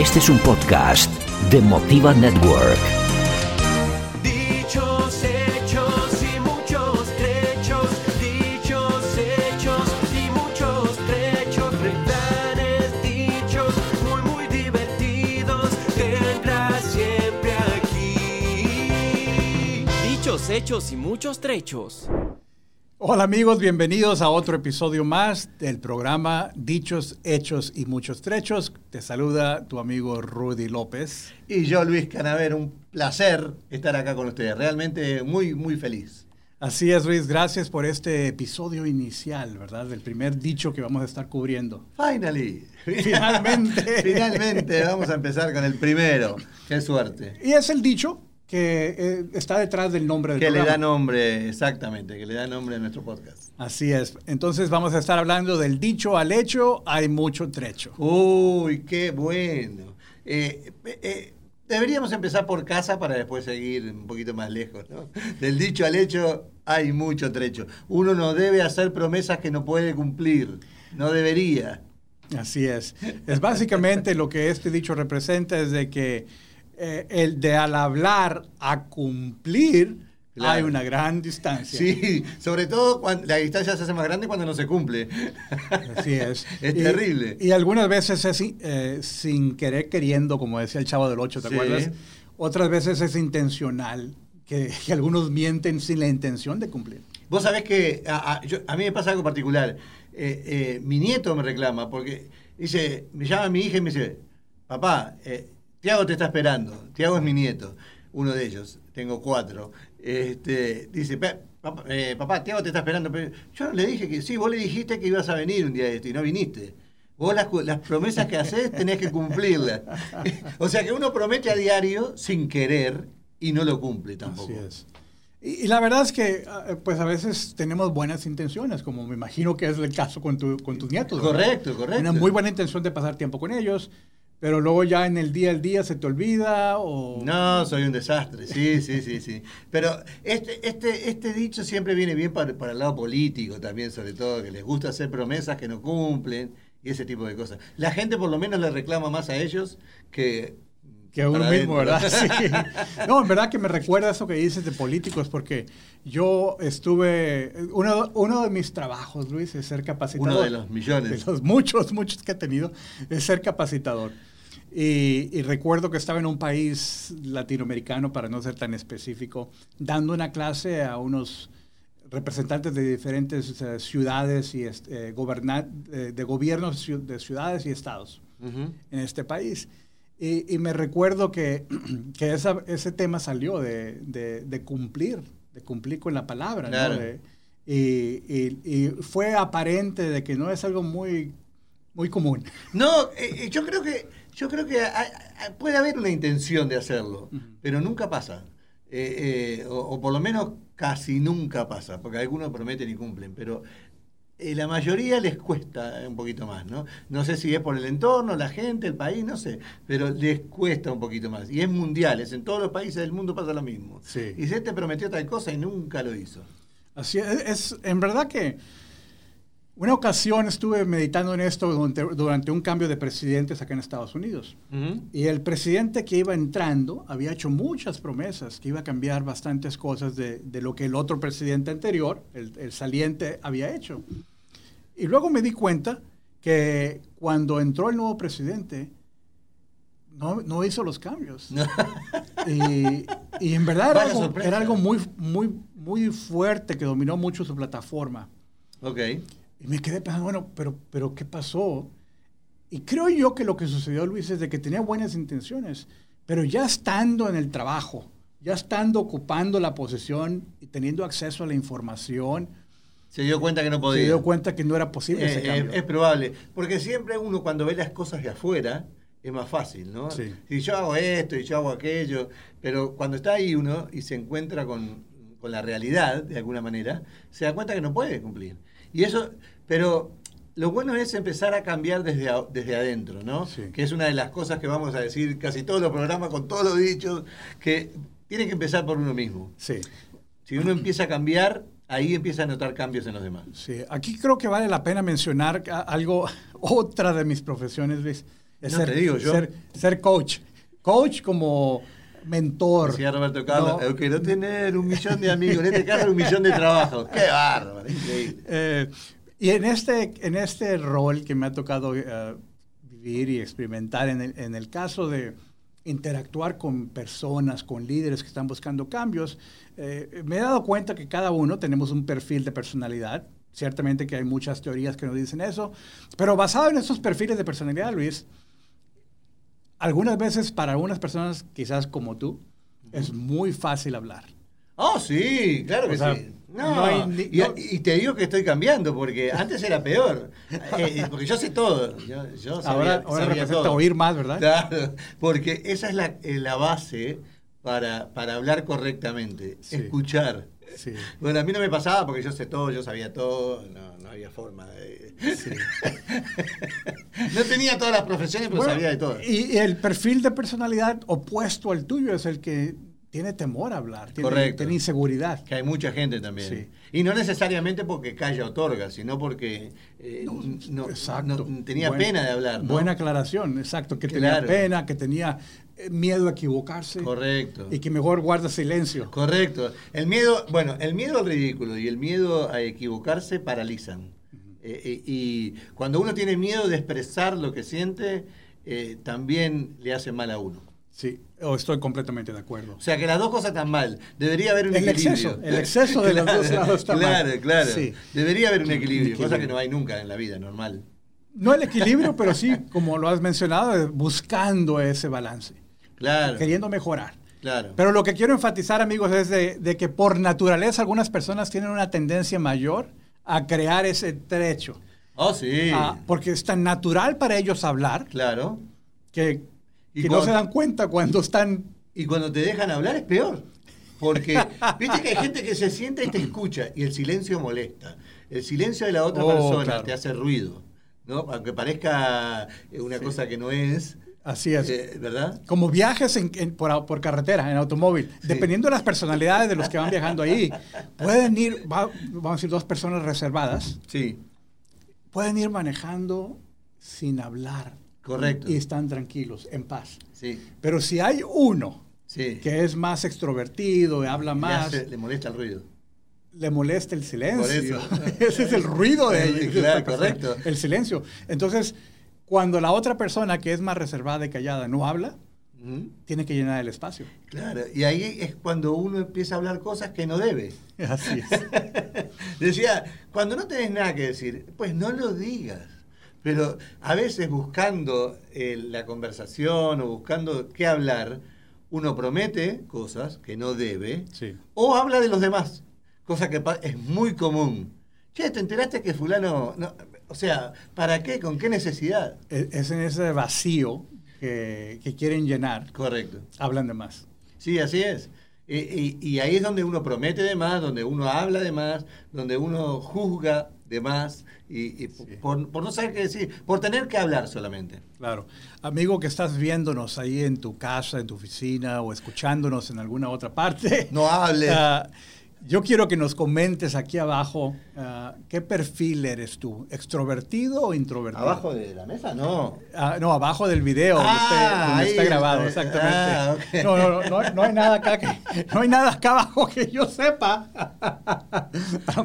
Este es un podcast de Motiva Network. Dichos, hechos y muchos trechos. Dichos, hechos y muchos trechos. Refranes dichos muy, muy divertidos. Tendrás siempre aquí. Dichos, hechos y muchos trechos. Hola amigos, bienvenidos a otro episodio más del programa Dichos, Hechos y Muchos Trechos. Te saluda tu amigo Rudy López. Y yo, Luis Canaver, un placer estar acá con ustedes. Realmente muy, muy feliz. Así es, Luis, gracias por este episodio inicial, ¿verdad? Del primer dicho que vamos a estar cubriendo. Finally. Finalmente. Finalmente vamos a empezar con el primero. Qué suerte. Y es el dicho que eh, está detrás del nombre del Que le programa. da nombre, exactamente, que le da nombre a nuestro podcast. Así es. Entonces vamos a estar hablando del dicho al hecho, hay mucho trecho. Uy, qué bueno. Eh, eh, deberíamos empezar por casa para después seguir un poquito más lejos, ¿no? Del dicho al hecho hay mucho trecho. Uno no debe hacer promesas que no puede cumplir. No debería. Así es. Es básicamente lo que este dicho representa es de que eh, el de al hablar a cumplir Claro. hay una gran distancia. Sí, sobre todo cuando la distancia se hace más grande cuando no se cumple. Así es. Es Y- terrible. Y algunas veces es eh, sin querer queriendo, como decía el chavo del 8, ¿te Sí. acuerdas? Otras veces es intencional, que, que algunos mienten sin la intención de cumplir. Vos sabés que a, a- yo- a mí me pasa algo particular. Eh, eh, mi nieto me reclama porque dice, me llama mi hija y me dice, papá, eh, Tiago te está esperando. Tiago es mi nieto, uno de ellos. Tengo cuatro. Este, dice, "Pa- papá, eh, papá, Tiago te está esperando. Pero yo le dije que sí, vos le dijiste que ibas a venir un día de esto y no viniste. Vos las, las promesas que haces tenés que cumplirlas. o sea que uno promete a diario sin querer y no lo cumple tampoco. Así es. Y, y la verdad es que, ah, pues a veces tenemos buenas intenciones, como me imagino que es el caso con, tu- con tus nietos. ¿verdad? Correcto, correcto. Una muy buena intención de pasar tiempo con ellos, pero luego ya en el día al día se te olvida o... No, soy un desastre, sí, sí, sí, sí. Pero este, este, este dicho siempre viene bien para, para el lado político también, sobre todo, que les gusta hacer promesas que no cumplen y ese tipo de cosas. La gente por lo menos le reclama más a ellos que... Que a uno mismo. ¿verdad? Sí. No, en verdad que me recuerda eso que dices de políticos, porque yo estuve, uno, uno de mis trabajos, Luis, es ser capacitador. Uno de los millones. De los muchos, muchos que he tenido, es ser capacitador. Y, y recuerdo que estaba en un país latinoamericano, para no ser tan específico, dando una clase a unos representantes de diferentes eh, ciudades y eh, eh, de gobiernos de ciudades y estados Ujú. en este país. Y, y me recuerdo que, que esa- ese tema salió de, de- de cumplir, de cumplir con la palabra. ¿no? Claro. De- y, y- y fue aparente de que no es algo muy, muy común. No, eh, eh, yo creo que, yo creo que puede haber una intención de hacerlo, pero nunca pasa. Eh, eh, o, o por lo menos casi nunca pasa, porque algunos prometen y cumplen, pero eh, la mayoría les cuesta un poquito más, ¿no? No sé si es por el entorno, la gente, el país, no sé, pero les cuesta un poquito más. Y es mundial, es en todos los países del mundo pasa lo mismo. Sí. Y se te prometió tal cosa y nunca lo hizo. Así es, es- en verdad que una ocasión estuve meditando en esto durante, durante un cambio de presidentes acá en Estados Unidos. Y el presidente que iba entrando había hecho muchas promesas, que iba a cambiar bastantes cosas de, de lo que el otro presidente anterior, el, el saliente, había hecho. Y luego me di cuenta que cuando entró el nuevo presidente, no, no hizo los cambios. Y, y en verdad era algo, era algo muy, muy, muy fuerte que dominó mucho su plataforma. Ok. Y me quedé pensando, bueno, pero, pero ¿qué pasó? Y creo yo que lo que sucedió, Luis, es de que tenía buenas intenciones, pero ya estando en el trabajo, ya estando ocupando la posición y teniendo acceso a la información, Se dio cuenta que no podía. se dio cuenta que no era posible ese Eh, cambio. eh, es probable, porque siempre uno cuando ve las cosas de afuera es más fácil, ¿no? Sí. Si yo hago esto y yo hago aquello, pero cuando está ahí uno y se encuentra con, con la realidad, de alguna manera, se da cuenta que no puede cumplir. Y eso, pero lo bueno es empezar a cambiar desde, a- desde adentro, ¿no? Sí. Que es una de las cosas que vamos a decir casi todos los programas, con todos los dichos, que tiene que empezar por uno mismo. Sí. Si uno empieza a cambiar, ahí empieza a notar cambios en los demás. Sí, aquí creo que vale la pena mencionar algo, otra de mis profesiones, Luis. Es No, ser, te digo yo. Ser, ser coach. Coach como mentor. Decía Roberto Carlos, No, "Eu quiero tener un millón de amigos, en este caso un millón de trabajos. ¡Qué bárbaro! Increíble. Eh, y en este, en este rol que me ha tocado eh, vivir y experimentar, en el, en el caso de interactuar con personas, con líderes que están buscando cambios, eh, me he dado cuenta que cada uno tenemos un perfil de personalidad. Ciertamente que hay muchas teorías que nos dicen eso, pero basado en esos perfiles de personalidad, Luis, algunas veces para algunas personas, quizás como tú, es muy fácil hablar. Oh, sí, claro que O sea, sí. No, no hay ni- y, te digo que estoy cambiando, porque antes era peor. Eh, porque yo sé todo. Yo, yo sabía, Ahora, ahora sabía representa todo. oír más, ¿verdad? Claro, porque esa es la, la base para, para hablar correctamente, Sí. escuchar. Sí. Bueno, a mí no me pasaba porque yo sé todo, yo sabía todo, no, no había forma de... no tenía todas las profesiones, pero Bueno, sabía de todo. Y, el perfil de personalidad opuesto al tuyo es el que tiene temor a hablar, tiene, Correcto. tiene inseguridad. Que hay mucha gente también. Sí. Y no necesariamente porque calla otorga, sino porque eh, no, Exacto. no- tenía Buena- pena de hablar. Buena aclaración, exacto, que Claro. tenía pena, que tenía miedo a equivocarse Correcto. y que mejor guarda silencio. Correcto. El miedo, bueno, el miedo al ridículo y el miedo a equivocarse paralizan. Eh, eh, y cuando uno tiene miedo de expresar lo que siente, eh, también le hace mal a uno. Sí, oh, estoy completamente de acuerdo. O sea que las dos cosas están mal. Debería haber un El equilibrio. exceso, el exceso de los dos lados está mal. Claro, claro. Sí. Debería haber un equilibrio, Un cosa que equilibrio. no hay nunca en la vida normal. No el equilibrio, pero sí, como lo has mencionado, eh, buscando ese balance, Claro. queriendo mejorar. Claro. Pero lo que quiero enfatizar, amigos, es de, de que por naturaleza algunas personas tienen una tendencia mayor a crear ese trecho. oh, sí. Ah, porque es tan natural para ellos hablar Claro. que, Y que no cuando- se dan cuenta cuando están... Y cuando te dejan hablar es peor. Porque, viste que hay gente que se sienta y te escucha y el silencio molesta. El silencio de la otra Oh, persona claro. te hace ruido. ¿no? Aunque parezca eh, una cosa que no es. Así es. eh, ¿Verdad? Como viajes en- en- por, por carretera, en automóvil, dependiendo de las personalidades de los que van viajando ahí, pueden ir, va- vamos a decir, dos personas reservadas, Sí, pueden ir manejando sin hablar. Correcto. Y están tranquilos, en paz. sí, Pero si hay uno sí. que es más extrovertido habla Le más, hace- le molesta el ruido. le molesta el silencio. Por eso. Ese es el ruido de, de claro, correcto. El silencio. Entonces, cuando la otra persona que es más reservada y callada no habla, tiene que llenar el espacio. Claro, y ahí es cuando uno empieza a hablar cosas que no debe. Así es. Decía, cuando no tenés nada que decir, pues no lo digas. Pero a veces buscando eh, la conversación o buscando qué hablar, uno promete cosas que no debe Sí. o habla de los demás, cosa que es muy común. Che, ¿te enteraste que fulano... no? O sea, ¿para qué? ¿Con qué necesidad? Es es en ese vacío que, que quieren llenar, Correcto. hablan de más. Sí, así es. Y, y- y ahí es donde uno promete de más, donde uno habla de más, donde uno juzga de más, y, y por, por no saber qué decir, por tener que hablar solamente. Claro. Amigo que estás viéndonos ahí en tu casa, en tu oficina o escuchándonos en alguna otra parte. No hables. Ah, yo quiero que nos comentes aquí abajo ah, qué perfil eres tú, extrovertido o introvertido. ¿Abajo de la mesa? No. Ah, no, abajo del video donde, Ah, esté- donde ahí está grabado, exactamente. Ah, no, no, no, no hay nada acá que, no hay nada acá abajo que yo sepa.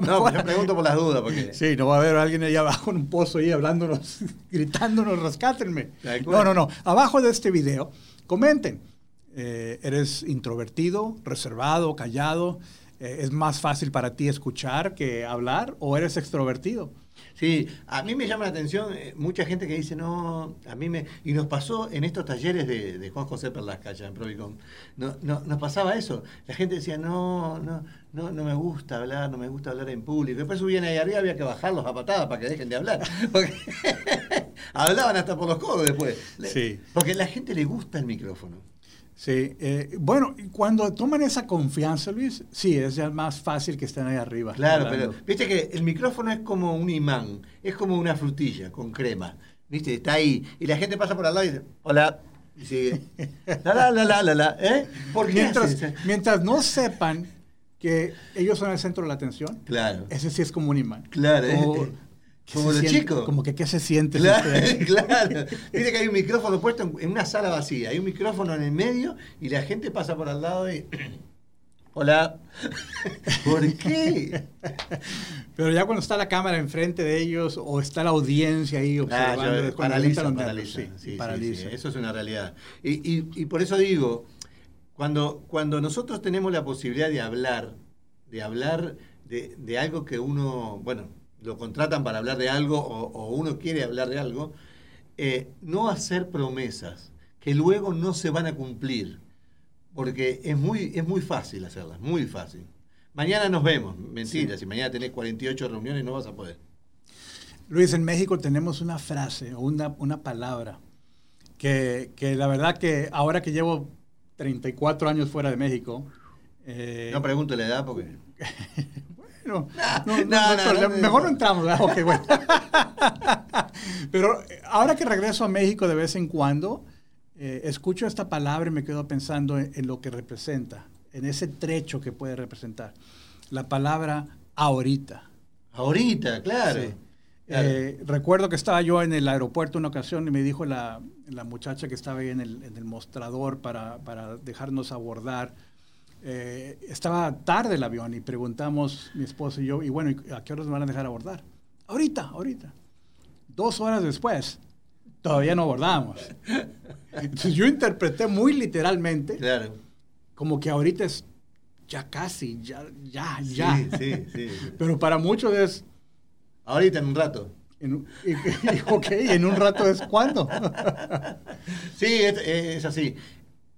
No, pues yo pregunto por las dudas, porque... Sí, no va a haber alguien ahí abajo en un pozo ahí hablándonos, gritándonos, rescátenme. No, no, no. Abajo de este video, comenten. Eh, ¿Eres introvertido, reservado, callado? Eh, ¿Es más fácil para ti escuchar que hablar o eres extrovertido? Sí, a mí me llama la atención eh, mucha gente que dice, no, a mí me... Y nos pasó en estos talleres de, de Juan José Perlasca, allá en Provicom, no, no, nos pasaba eso. La gente decía, no, no, no, no me gusta hablar, no me gusta hablar en público. Después subían ahí arriba, había que bajarlos a patadas para que dejen de hablar. Porque hablaban hasta por los codos después. Sí. Porque a la gente le gusta el micrófono. Sí. eh, bueno, cuando toman esa confianza, Luis, sí, es ya más fácil que estén ahí arriba. Claro, hablando. pero viste que el micrófono es como un imán, es como una frutilla con crema. ¿Viste? Está ahí. Y la gente pasa por al lado y dice, hola. Y sigue. La, la, la, la, la, la. ¿Eh? ¿Por Mientras, mientras no sepan que ellos son el centro de la atención. Claro. Ese sí es como un imán. Claro, Como, eh, ¿qué como los siente? chicos. Como que qué se siente. si Claro, claro. Mire que hay un micrófono puesto en, en una sala vacía. Hay un micrófono en el medio y la gente pasa por al lado y. Hola. ¿Por qué? Pero ya cuando está la cámara enfrente de ellos o está la audiencia ahí Ah, observando, yo- entran paraliza, nervios, paraliza. sí, Sí, sí, paraliza. sí, eso es una realidad. Y, y- y por eso digo, cuando, cuando nosotros tenemos la posibilidad de hablar, de hablar de, de algo que uno, bueno, lo contratan para hablar de algo o, o uno quiere hablar de algo, eh, no hacer promesas que luego no se van a cumplir. Porque es muy, es muy fácil hacerlas, muy fácil. Mañana nos vemos, mentira, si mañana tenés 48 reuniones no vas a poder. Luis, en México tenemos una frase o una, una palabra que, que la verdad que ahora que llevo 34 años fuera de México, eh, No pregunto la edad porque... no, no, no, no, mejor no. entramos, bueno. Pero eh, ahora que regreso a México de vez en cuando, eh, escucho esta palabra y me quedo pensando en, en lo que representa, en ese trecho que puede representar. La palabra ahorita. Ahorita, claro. Sí. Claro. Eh, recuerdo que estaba yo en el aeropuerto una ocasión y me dijo la, la muchacha que estaba ahí en el, en el mostrador para, para dejarnos abordar. Eh, estaba tarde el avión y preguntamos mi esposo y yo, y bueno, ¿y ¿a qué horas me van a dejar abordar? Ahorita, ahorita. Dos horas después, todavía no abordamos. Entonces yo interpreté muy literalmente Claro. como que ahorita es ya casi, ya, ya, ya. Sí, sí, sí. Pero para muchos es, Ahorita en un rato. en y, y- ok, en un rato es cuándo. Sí, es, es así.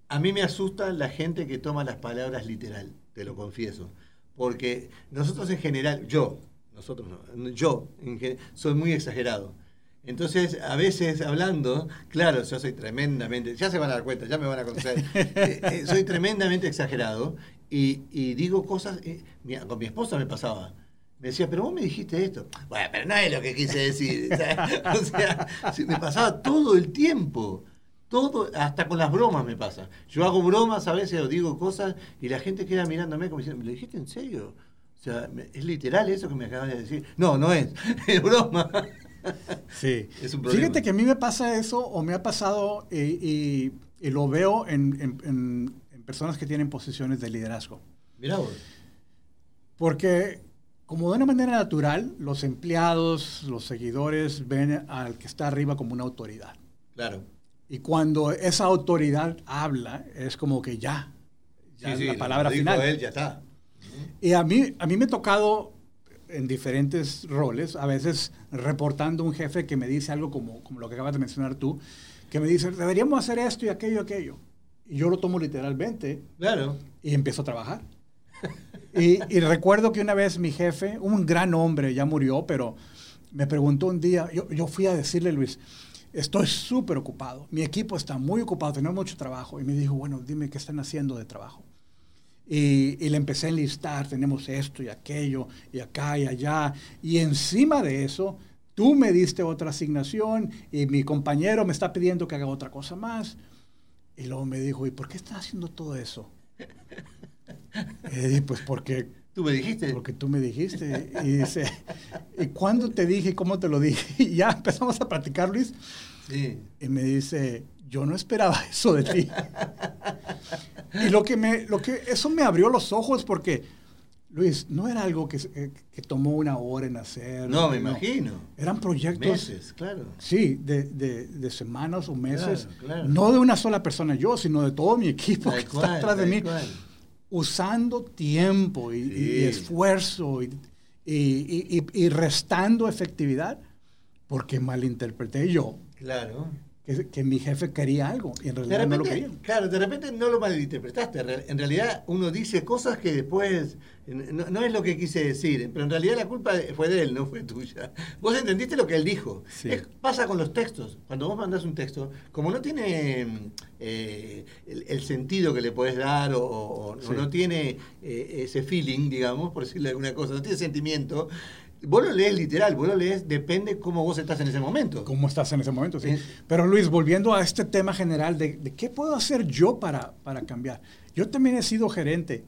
A mí me asusta la gente que toma las palabras literal, te lo confieso. Porque nosotros en general, yo, nosotros no, yo en gen- soy muy exagerado. Entonces, a veces hablando, claro, yo soy tremendamente, ya se van a dar cuenta, ya me van a conocer, eh, eh, soy tremendamente exagerado y, y digo cosas, eh, mi- con mi esposa me pasaba. Me decía, pero vos me dijiste esto. Bueno, pero no es lo que quise decir. o sea, me pasaba todo el tiempo. Todo, hasta con las bromas me pasa. Yo hago bromas a veces o digo cosas y la gente queda mirándome como diciendo, ¿me lo dijiste en serio? O sea, ¿es literal eso que me acabas de decir? No, no es. Es broma. Sí. Es un problema. Fíjate que a mí me pasa eso o me ha pasado y, y- y lo veo en, en- en- en personas que tienen posiciones de liderazgo. Mirá vos. Porque como de una manera natural, los empleados, los seguidores ven al que está arriba como una autoridad. Claro. Y cuando esa autoridad habla, es como que ya, ya Sí, sí, la palabra final. él, ya está. Y a mí, a mí me ha tocado en diferentes roles, a veces reportando un jefe que me dice algo como, como lo que acabas de mencionar tú, que me dice, deberíamos hacer esto y aquello y aquello. Y yo lo tomo literalmente Claro. y empiezo a trabajar. Y, y recuerdo que una vez mi jefe, un gran hombre, ya murió, pero me preguntó un día, yo, yo fui a decirle, Luis, estoy súper ocupado, mi equipo está muy ocupado, tenemos mucho trabajo. Y me dijo, bueno, dime qué están haciendo de trabajo. Y, le empecé a enlistar, tenemos esto y aquello, y acá y allá. Y encima de eso, tú me diste otra asignación y mi compañero me está pidiendo que haga otra cosa más. Y luego me dijo, ¿y por qué estás haciendo todo eso? Y pues porque, ¿Tú me dijiste? porque tú me dijiste. Y dice, ¿y cuándo te dije? ¿Cómo te lo dije? Y ya empezamos a platicar, Luis. Sí. Y me dice, yo no esperaba eso de ti. y lo que me, lo que, eso me abrió los ojos porque, Luis, no era algo que, que, que tomó una hora en hacer. No, me imagino. Eran proyectos, Meses, claro. sí, de, de, de semanas o meses. Claro, claro. No de una sola persona yo, sino de todo mi equipo que está atrás de mí. cual. Usando tiempo y, Sí. esfuerzo y, y- y- y- y restando efectividad porque malinterpreté yo Claro. Que, que mi jefe quería algo y en realidad no lo quería. claro, de repente no lo malinterpretaste. Re- En realidad uno dice cosas que después no, no es lo que quise decir, pero en realidad la culpa fue de él, no fue tuya. Vos entendiste lo que él dijo. Sí. Es- pasa con los textos. Cuando vos mandás un texto, como no tiene eh, el, el sentido que le podés dar o, o- o Sí. no tiene eh, ese feeling, digamos, por decirle alguna cosa, no tiene sentimiento, vos lo lees literal, vos lo lees, depende cómo vos estás en ese momento. ¿Cómo estás en ese momento? Sí. Sí. Pero Luis, volviendo a este tema general de, de qué puedo hacer yo para, para cambiar. Yo también he sido gerente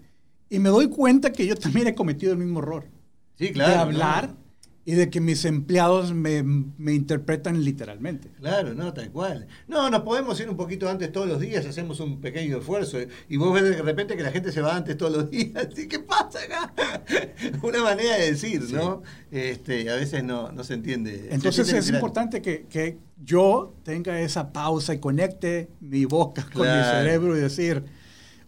Y me doy cuenta que yo también he cometido el mismo error. Sí, claro. de hablar no. Y de que mis empleados me, me interpretan literalmente. Claro, no, tal cual. No, nos podemos ir un poquito antes todos los días, hacemos un pequeño esfuerzo y vos ves de repente que la gente se va antes todos los días. ¿Y qué pasa acá? Una manera de decir, ¿no? Este, a veces no, no se entiende. Se Entonces entiende es importante que, que yo tenga esa pausa y conecte mi boca con mi cerebro y decir,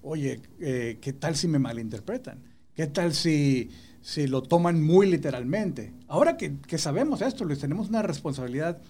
oye, eh, ¿qué tal si me malinterpretan? ¿Qué tal si, si lo toman muy literalmente? Ahora que, que sabemos esto, les tenemos una responsabilidad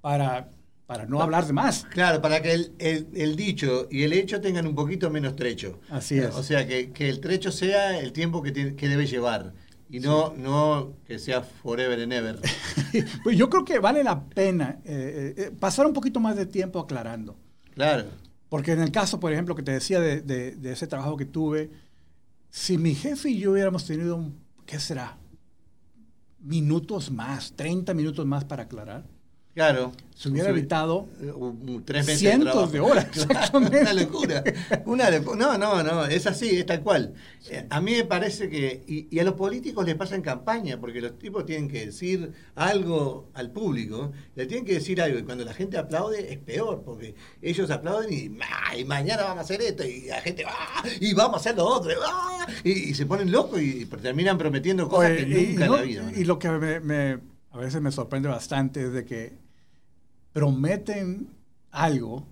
para, para no hablar de más. Claro, para que el, el- el dicho y el hecho tengan un poquito menos trecho. Así es. O sea, que, que el trecho sea el tiempo que, que debe llevar y no, no que sea forever and ever. Pues yo creo que vale la pena eh, eh, pasar un poquito más de tiempo aclarando. Claro. Porque en el caso, por ejemplo, que te decía de, de- de ese trabajo que tuve, si mi jefe y yo hubiéramos tenido, un, ¿qué será? Minutos más, 30 minutos más para aclarar, Claro. se hubiera evitado un- tres meses cientos de horas, exactamente. Una locura. Una locu- No, no, no, es así, es tal cual. Eh, A mí me parece que, y, y a los políticos les pasa en campaña, porque los tipos tienen que decir algo al público, le tienen que decir algo, y cuando la gente aplaude es peor, porque ellos aplauden y, "Ah, y mañana vamos a hacer esto, y la gente, "Ah, y vamos a hacer lo otro, "Ah", y, y se ponen locos y terminan prometiendo cosas Oye, que nunca en la vida. y lo que me- me- a veces me sorprende bastante es de que prometen algo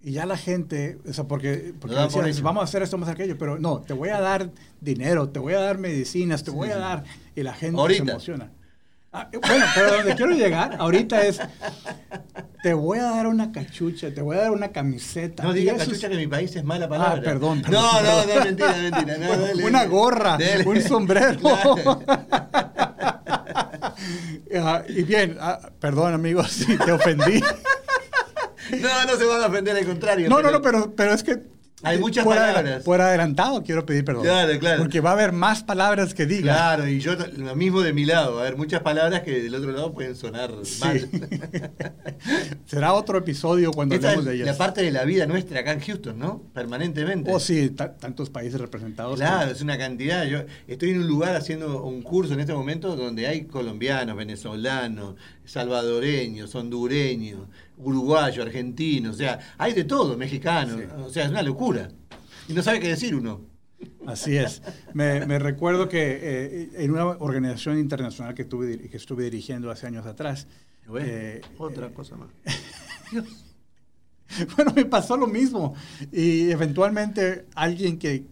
y ya la gente, o sea, porque, porque por hecho. vamos a hacer esto, vamos a hacer aquello, pero no, te voy a dar dinero, te voy a dar medicinas, te voy a dar, y la gente Ahorita. se emociona. Ah, eh, bueno, pero donde quiero llegar ahorita es, te voy a dar una cachucha, te voy a dar una camiseta. No y diga eso es- cachucha que en mi país es mala palabra. Ah, perdón, No, perdón, no, no, mentira, mentira. no, dale, una gorra, Dale. un sombrero. Claro. Ah, y bien, ah, perdón amigos si te ofendí. No, no se van a ofender, al contrario. No, no, no, pero, pero es que... Hay muchas por, palabras. Por adelantado quiero pedir perdón. Claro, claro. Porque va a haber más palabras que diga. Claro, y yo lo mismo de mi lado. A ver, muchas palabras que del otro lado pueden sonar Sí. mal. Será otro episodio cuando Esta hablemos de ellas. la parte de la vida nuestra acá en Houston, ¿no? Permanentemente. Oh, sí, ta- tantos países representados. Claro, es una cantidad. Yo estoy en un lugar haciendo un curso en este momento donde hay colombianos, venezolanos, salvadoreños, hondureños, uruguayos, argentinos, o sea, hay de todo, mexicanos, Sí. o sea, es una locura. Y no sabe qué decir uno. Así es. Me, recuerdo que eh, en una organización internacional que, tuve, dir- que estuve dirigiendo hace años atrás, Bueno, eh, otra cosa más. Bueno, me pasó lo mismo. Y eventualmente alguien que,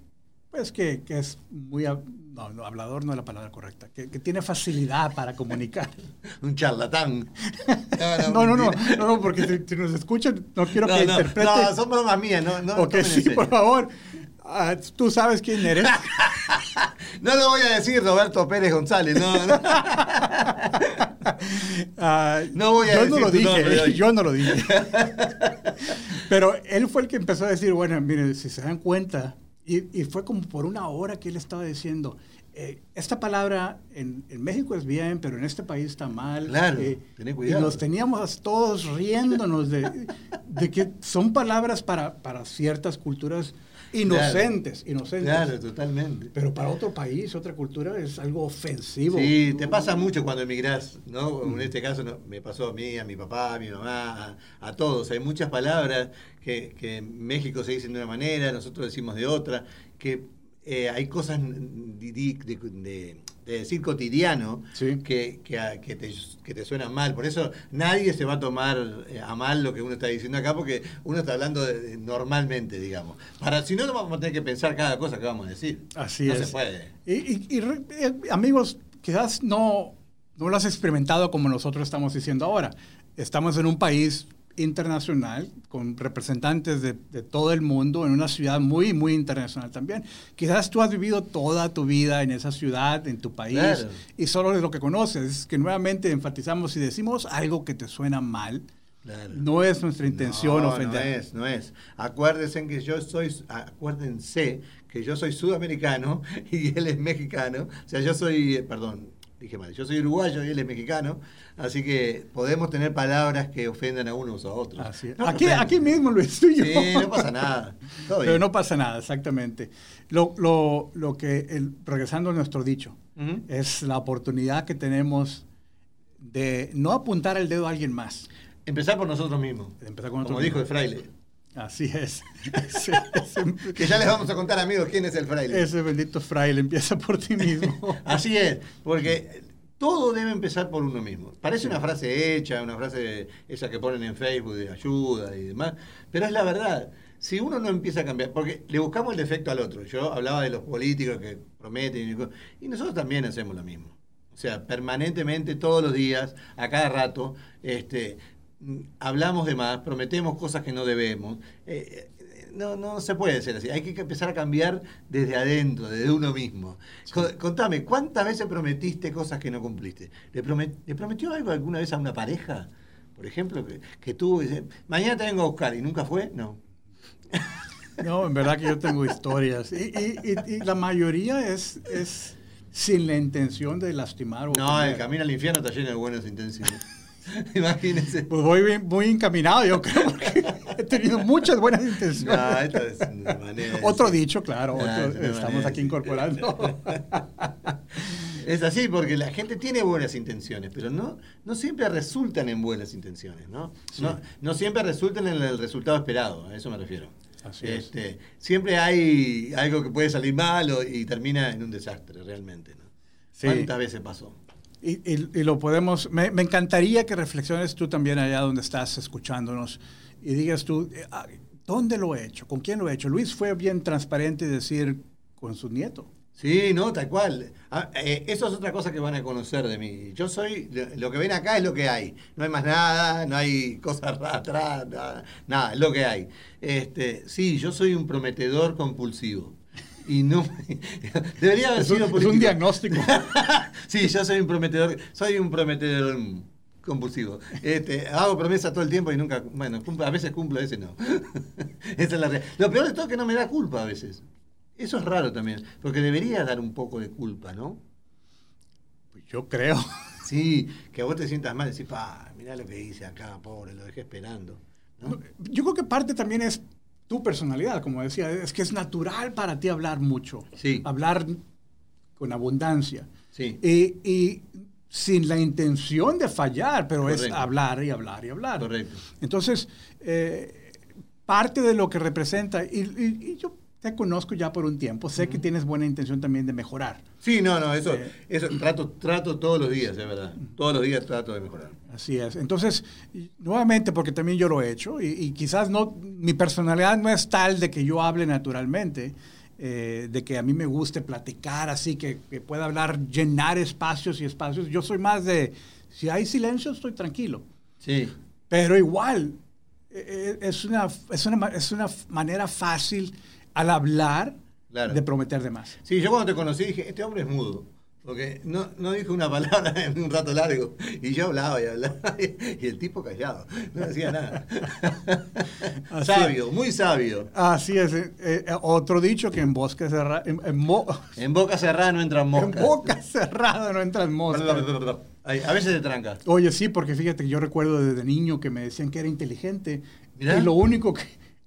pues que, que es muy, no, no, hablador no es la palabra correcta, que, que tiene facilidad para comunicar. Un charlatán. No, no, no, no, no, porque si, si nos escuchan, no quiero No, que no, interprete. no, son bromas mías, no, no, o que tomen en sí, por favor. Ah, Tú sabes quién eres. No lo voy a decir Roberto Pérez González, no, no. Ah, No voy a yo decir no lo dije, yo no lo dije. Pero él fue el que empezó a decir, bueno, mire, si se dan cuenta, y, fue como por una hora que él estaba diciendo, eh, esta palabra en, en México es bien, pero en este país está mal. Claro, eh, tené y cuidado. nos teníamos todos riéndonos de, de que son palabras para, para ciertas culturas inocentes, inocentes. Claro, totalmente. Pero para otro país, otra cultura, es algo ofensivo. Sí, te pasa mucho cuando emigrás, ¿no? En este caso no, me pasó a mí, a mi papá, a mi mamá, a, a todos. Hay muchas palabras que, que en México se dicen de una manera, nosotros decimos de otra, que eh, hay cosas de, de- de- de decir cotidiano Sí. que, que, que te, que te suenan mal. Por eso nadie se va a tomar eh, a mal lo que uno está diciendo acá, porque uno está hablando normalmente, digamos. Para, si no, no vamos a tener que pensar cada cosa que vamos a decir. Así no es. se puede. Y, y- y eh, amigos, quizás no, no lo has experimentado como nosotros estamos diciendo ahora. Estamos en un país internacional con representantes de, de todo el mundo en una ciudad muy, muy internacional también. Quizás tú has vivido toda tu vida en esa ciudad, en tu país, Claro. y solo es lo que conoces. Es que nuevamente enfatizamos si decimos algo que te suena mal, Claro. no es nuestra intención no, ofender. No es, no es. Acuérdense que yo soy, acuérdense que yo soy sudamericano y él es mexicano. O sea, yo soy, eh, perdón, dije mal. Yo soy uruguayo y él es mexicano, así que podemos tener palabras que ofendan a unos o a otros. Así es. No aquí, aquí mismo lo estoy yo. Sí, no pasa nada. Todo Pero bien. no pasa nada, exactamente. Lo, lo, lo que, el- regresando a nuestro dicho, es la oportunidad que tenemos de no apuntar el dedo a alguien más. Empezar por nosotros mismos. Empezar con Como nosotros dijo el mismos. fraile. Así es. ese, ese- Que ya les vamos a contar, amigos, quién es el fraile. ese bendito fraile empieza por ti mismo. Así es, porque todo debe empezar por uno mismo. Parece una frase hecha, una frase esa que ponen en Facebook de ayuda y demás, pero es la verdad. Si uno no empieza a cambiar, porque le buscamos el defecto al otro. Yo hablaba de los políticos que prometen y, nosotros también hacemos lo mismo. O sea, permanentemente, todos los días, a cada rato, este, hablamos de más, prometemos cosas que no debemos. Eh, eh, no, no se puede ser así. Hay que empezar a cambiar desde adentro, desde uno mismo. Co- Contame, ¿cuántas veces prometiste cosas que no cumpliste? ¿Le, promet- ¿le prometió algo alguna vez a una pareja? Por ejemplo, que, que tú dices, mañana te vengo a buscar y nunca fue? No. No, en verdad que yo tengo historias. Y, y- y- y la mayoría es, es sin la intención de lastimar. o No, el ofender. camino al infierno está lleno de buenas intenciones. Imagínense. Pues voy bien- muy encaminado, yo creo, porque he tenido muchas buenas intenciones. No, es manera de Otro dicho, claro, Ah, otro- es estamos manera aquí incorporando. Es así, porque la gente tiene buenas intenciones, pero no, no siempre resultan en buenas intenciones, ¿no? No, no siempre resultan en el resultado esperado, a eso me refiero. Así es. Este, Siempre hay algo que puede salir mal o- y termina en un desastre, realmente, ¿no? Sí. ¿Cuántas veces pasó? Y, y- y lo podemos, me, me encantaría que reflexiones tú también allá donde estás escuchándonos y digas tú, eh, ah, ¿dónde lo he hecho? ¿Con quién lo he hecho? Luis fue bien transparente y decir con su nieto. Sí, no, tal cual. Ah, eh, eso es otra cosa que van a conocer de mí. Yo soy, lo- que ven acá es lo que hay. No hay más nada, no hay cosas atrás, nada, nada, es lo que hay. Este, sí, yo soy un prometedor compulsivo. Y no debería haber Es sido es político. un diagnóstico. sí, yo soy un prometedor, soy un prometedor compulsivo. Este, hago promesas todo el tiempo y nunca, bueno, a veces cumplo, a veces no. Esa es la realidad. Lo peor de todo es que no me da culpa a veces. Eso es raro también, porque debería dar un poco de culpa, ¿no? Pues yo creo. Sí, que vos te sientas mal decís, pa, mirá lo que hice acá, pobre, lo dejé esperando. ¿no? Yo creo que parte también es tu personalidad, como decía, es que es natural para ti hablar mucho, Sí. hablar con abundancia. Sí. Y, y sin la intención de fallar, pero es hablar y hablar y hablar. Correcto. Entonces, eh, parte de lo que representa, y, y- y yo te conozco ya por un tiempo, sé que tienes buena intención también de mejorar. Sí, no, no, eso, Eh. eso trato, trato todos los días, es verdad. Todos los días trato de mejorar. Así es. Entonces, nuevamente, porque también yo lo he hecho, y, y quizás no, mi personalidad no es tal de que yo hable naturalmente, eh, de que a mí me guste platicar así, que, que pueda hablar, llenar espacios y espacios. Yo soy más de, si hay silencio, estoy tranquilo. Sí. Pero igual, eh, eh, es, una, es, una, es una manera fácil al hablar Claro. de prometer de más. Sí, yo cuando te conocí dije, este hombre es mudo. Porque no, no dijo una palabra en un rato largo. Y yo hablaba y hablaba. Y el tipo callado. No decía nada. Sabio, muy sabio. Así es. eh, eh, otro dicho que en bosque cerrado, en, en mo- En boca cerrada no entran en moscas. boca cerrada no entran moscas. Ay, A veces se tranca. Oye, sí, porque fíjate que yo recuerdo desde niño que me decían que era inteligente. Mirá. Y lo único que,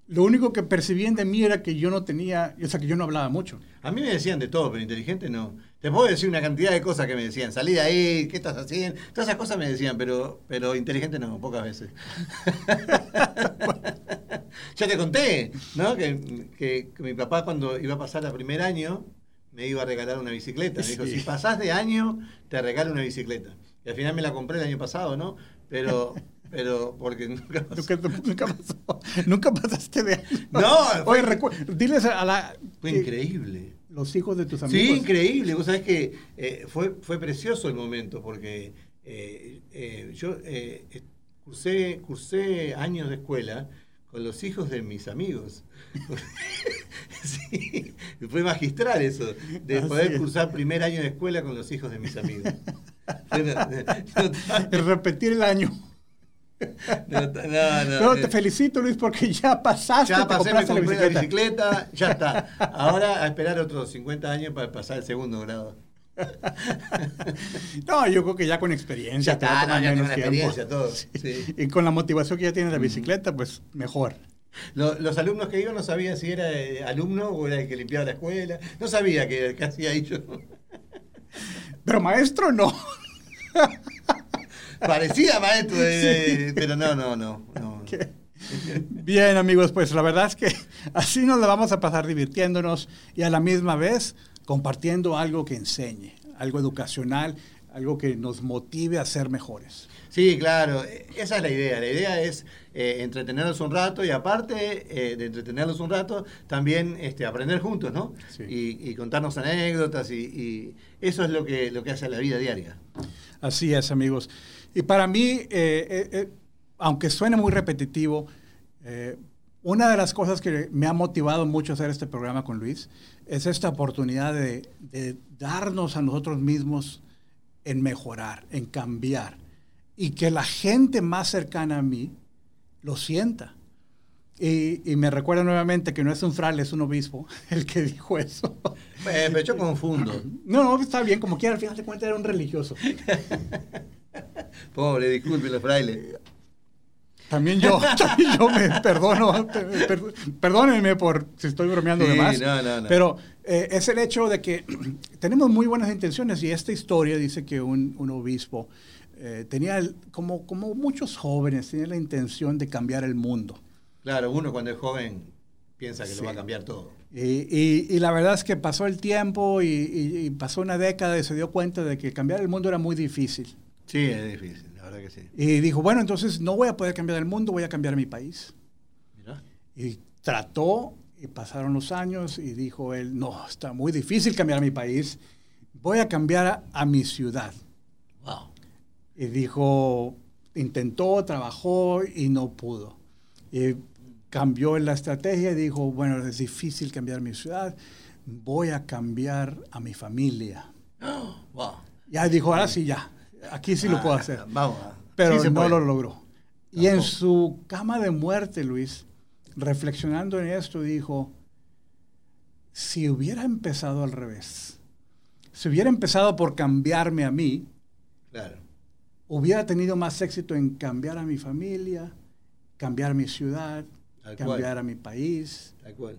lo único que percibían de mí era que yo no tenía, o sea, que yo no hablaba mucho. A mí me decían de todo, pero inteligente no. Te puedo decir una cantidad de cosas que me decían. Salí de ahí, ¿qué estás haciendo? Todas esas cosas me decían, pero, pero inteligente no, pocas veces. ya te conté, ¿no? Que, que- que mi papá cuando iba a pasar el primer año me iba a regalar una bicicleta. Me dijo, Sí. si pasás de año, te regalo una bicicleta. Y al final me la compré el año pasado, ¿no? Pero, pero porque nunca pasó. Nunca, nunca pasó. Nunca pasaste de No, fue- diles a la. Fue que increíble. Los hijos de tus amigos. Sí, increíble. Vos sabés que eh, fue, fue precioso el momento porque eh, eh, yo eh, eh, cursé, cursé años de escuela con los hijos de mis amigos. sí, fue magistral eso, de Así poder es. cursar primer año de escuela con los hijos de mis amigos. Repetir el año. no- no, no, Pero eh, te felicito, Luis, porque ya pasaste. ya pasé, me la compré la bicicleta. bicicleta, ya está. Ahora a esperar otros 50 años para pasar el segundo grado. No, yo creo que ya con experiencia. Ya está, no, ya menos experiencia, todo. Sí. Y con la motivación que ya tiene la bicicleta, pues mejor. Lo- los alumnos que iban no sabía si era eh, alumno o era el que limpiaba la escuela. No sabía qué hacía ahí yo. Pero maestro, no. Parecía maestro, de- pero no, no, no. no. Bien, amigos, pues la verdad es que así nos la vamos a pasar divirtiéndonos y a la misma vez compartiendo algo que enseñe, algo educacional, algo que nos motive a ser mejores. Sí, claro, eh, esa es la idea. La idea es eh, entretenerlos un rato y aparte eh, de entretenerlos un rato, también este, aprender juntos, ¿no? Sí. Y, y contarnos anécdotas y, y eso es lo que, lo que hace la vida diaria. Así es, amigos. Y para mí, eh, eh, eh, aunque suene muy repetitivo, eh, una de las cosas que me ha motivado mucho a hacer este programa con Luis es esta oportunidad de, de darnos a nosotros mismos en mejorar, en cambiar, y que la gente más cercana a mí lo sienta. Y, y me recuerda nuevamente que no es un fraile, es un obispo el que dijo eso. Pero yo confundo. No, no, está bien, como quiera, al final de cuentas era un religioso. Pobre, disculpe los frailes. También yo, también yo me perdono, per- per- perdónenme por si estoy bromeando Sí, de más. no, no, no. Pero eh, es el hecho de que tenemos muy buenas intenciones y esta historia dice que un, un obispo eh, tenía, el- como, como muchos jóvenes, tenía la intención de cambiar el mundo. Claro, uno cuando es joven piensa que Sí. lo va a cambiar todo. Y, y- y la verdad es que pasó el tiempo y- y pasó una década y se dio cuenta de que cambiar el mundo era muy difícil. Sí, es difícil, la verdad que sí. Y dijo, bueno, entonces no voy a poder cambiar el mundo, voy a cambiar mi país. Mirá. Y trató, y pasaron los años, y dijo él, no, está muy difícil cambiar mi país, voy a cambiar a, a mi ciudad. Wow. Y dijo, intentó, trabajó y no pudo. Y cambió la estrategia y dijo, bueno, es difícil cambiar mi ciudad, voy a cambiar a mi familia. Wow. Ya dijo, ahora sí, ya, aquí sí lo puedo Ah, hacer. Vamos. Pero Sí no puede. lo logró. Y en su cama de muerte, Luis, reflexionando en esto, dijo, si hubiera empezado al revés, si hubiera empezado por cambiarme a mí, Claro. hubiera tenido más éxito en cambiar a mi familia, cambiar mi ciudad, Tal cambiar cual. a mi país Tal cual.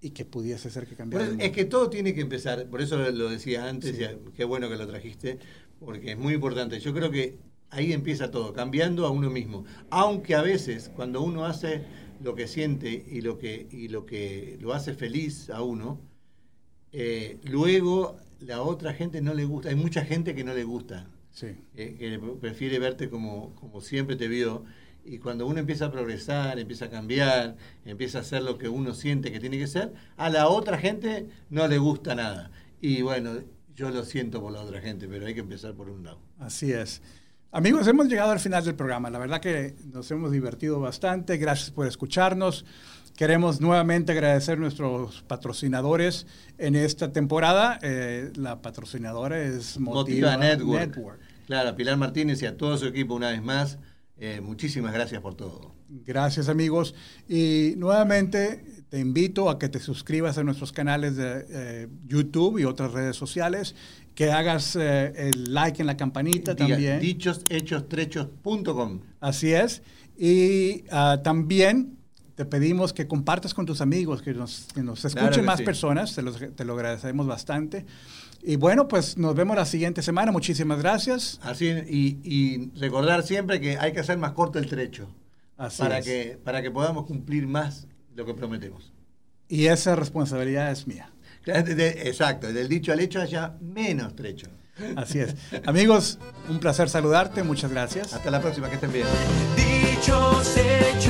y que pudiese ser que cambiara. el es que todo tiene que empezar, por eso lo, lo decía antes, Sí. y qué bueno que lo trajiste, porque es muy importante. Yo creo que ahí empieza todo, cambiando a uno mismo. Aunque a veces, cuando uno hace lo que siente y lo que, y lo, que lo hace feliz a uno, eh, luego la otra gente no le gusta. Hay mucha gente que no le gusta, Sí, eh, que prefiere verte como, como siempre te vio. Y cuando uno empieza a progresar, empieza a cambiar, empieza a hacer lo que uno siente que tiene que ser, a la otra gente no le gusta nada. Y bueno, yo lo siento por la otra gente, pero hay que empezar por un lado. así es. Amigos, hemos llegado al final del programa. La verdad que nos hemos divertido bastante. Gracias por escucharnos. Queremos nuevamente agradecer a nuestros patrocinadores en esta temporada. Eh, la patrocinadora es Motiva, Motiva Network. Network. Claro, a Pilar Martínez y a todo su equipo una vez más, eh, muchísimas gracias por todo. Gracias amigos. Y nuevamente te invito a que te suscribas a nuestros canales de eh, YouTube y otras redes sociales, que hagas eh, el like en la campanita Diga, también. Dichoshechos.com. Así es. Y ah, también te pedimos que compartas con tus amigos, que nos, que nos escuchen Claro que más sí. personas, te, los- te lo agradecemos bastante. Y bueno, pues nos vemos la siguiente semana. Muchísimas gracias. Así, y, y recordar siempre que hay que hacer más corto el trecho Así para es. que, para que podamos cumplir más lo que prometemos. Y esa responsabilidad es mía. Exacto, del dicho al hecho haya menos trecho. Así es. Amigos, un placer saludarte. Muchas gracias. Hasta la próxima, que estén bien. Dichos, hechos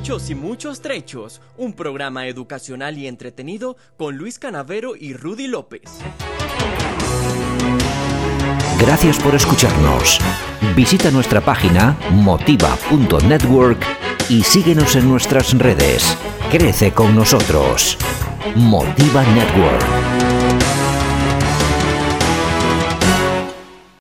hechos y muchos trechos. Un programa educacional y entretenido con Luis Canavero y Rudy López. Gracias por escucharnos. Visita nuestra página motiva.network y síguenos en nuestras redes. Crece con nosotros. Motiva Network.